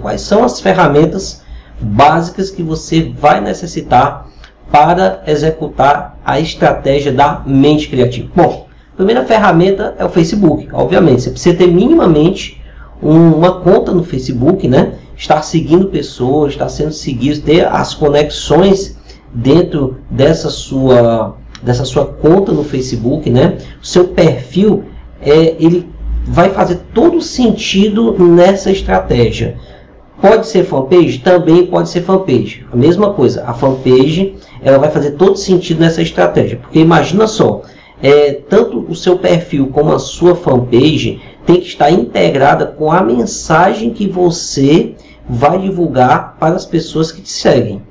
Quais são as ferramentas básicas que você vai necessitar para executar a estratégia da mente criativa? Bom, a primeira ferramenta é o Facebook, obviamente. Você precisa ter minimamente uma conta no Facebook, né? Estar seguindo pessoas, estar sendo seguido, ter as conexões dentro dessa sua dessa sua conta no Facebook, né? O seu perfil é ele vai fazer todo sentido nessa estratégia. Pode ser fanpage? Também pode ser fanpage. A mesma coisa, a fanpage ela vai fazer todo sentido nessa estratégia. Porque imagina só, é, tanto o seu perfil como a sua fanpage tem que estar integrada com a mensagem que você vai divulgar para as pessoas que te seguem.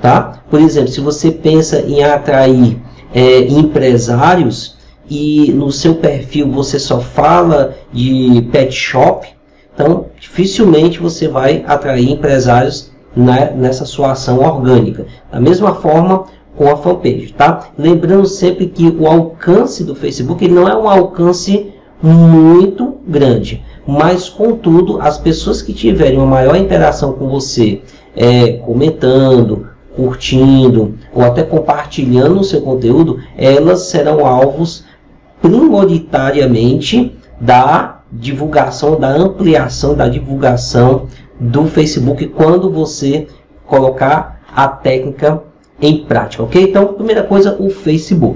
Tá? Por exemplo, se você pensa em atrair é, empresários e no seu perfil você só fala de pet shop, então dificilmente você vai atrair empresários na, nessa sua ação orgânica. Da mesma forma com a fanpage, tá? Lembrando sempre que o alcance do Facebook ele não é um alcance muito grande, mas contudo as pessoas que tiverem uma maior interação com você, é, comentando, curtindo ou até compartilhando o seu conteúdo, elas serão alvos prioritariamente da divulgação, da ampliação da divulgação do Facebook quando você colocar a técnica em prática, ok? Então, primeira coisa, o Facebook.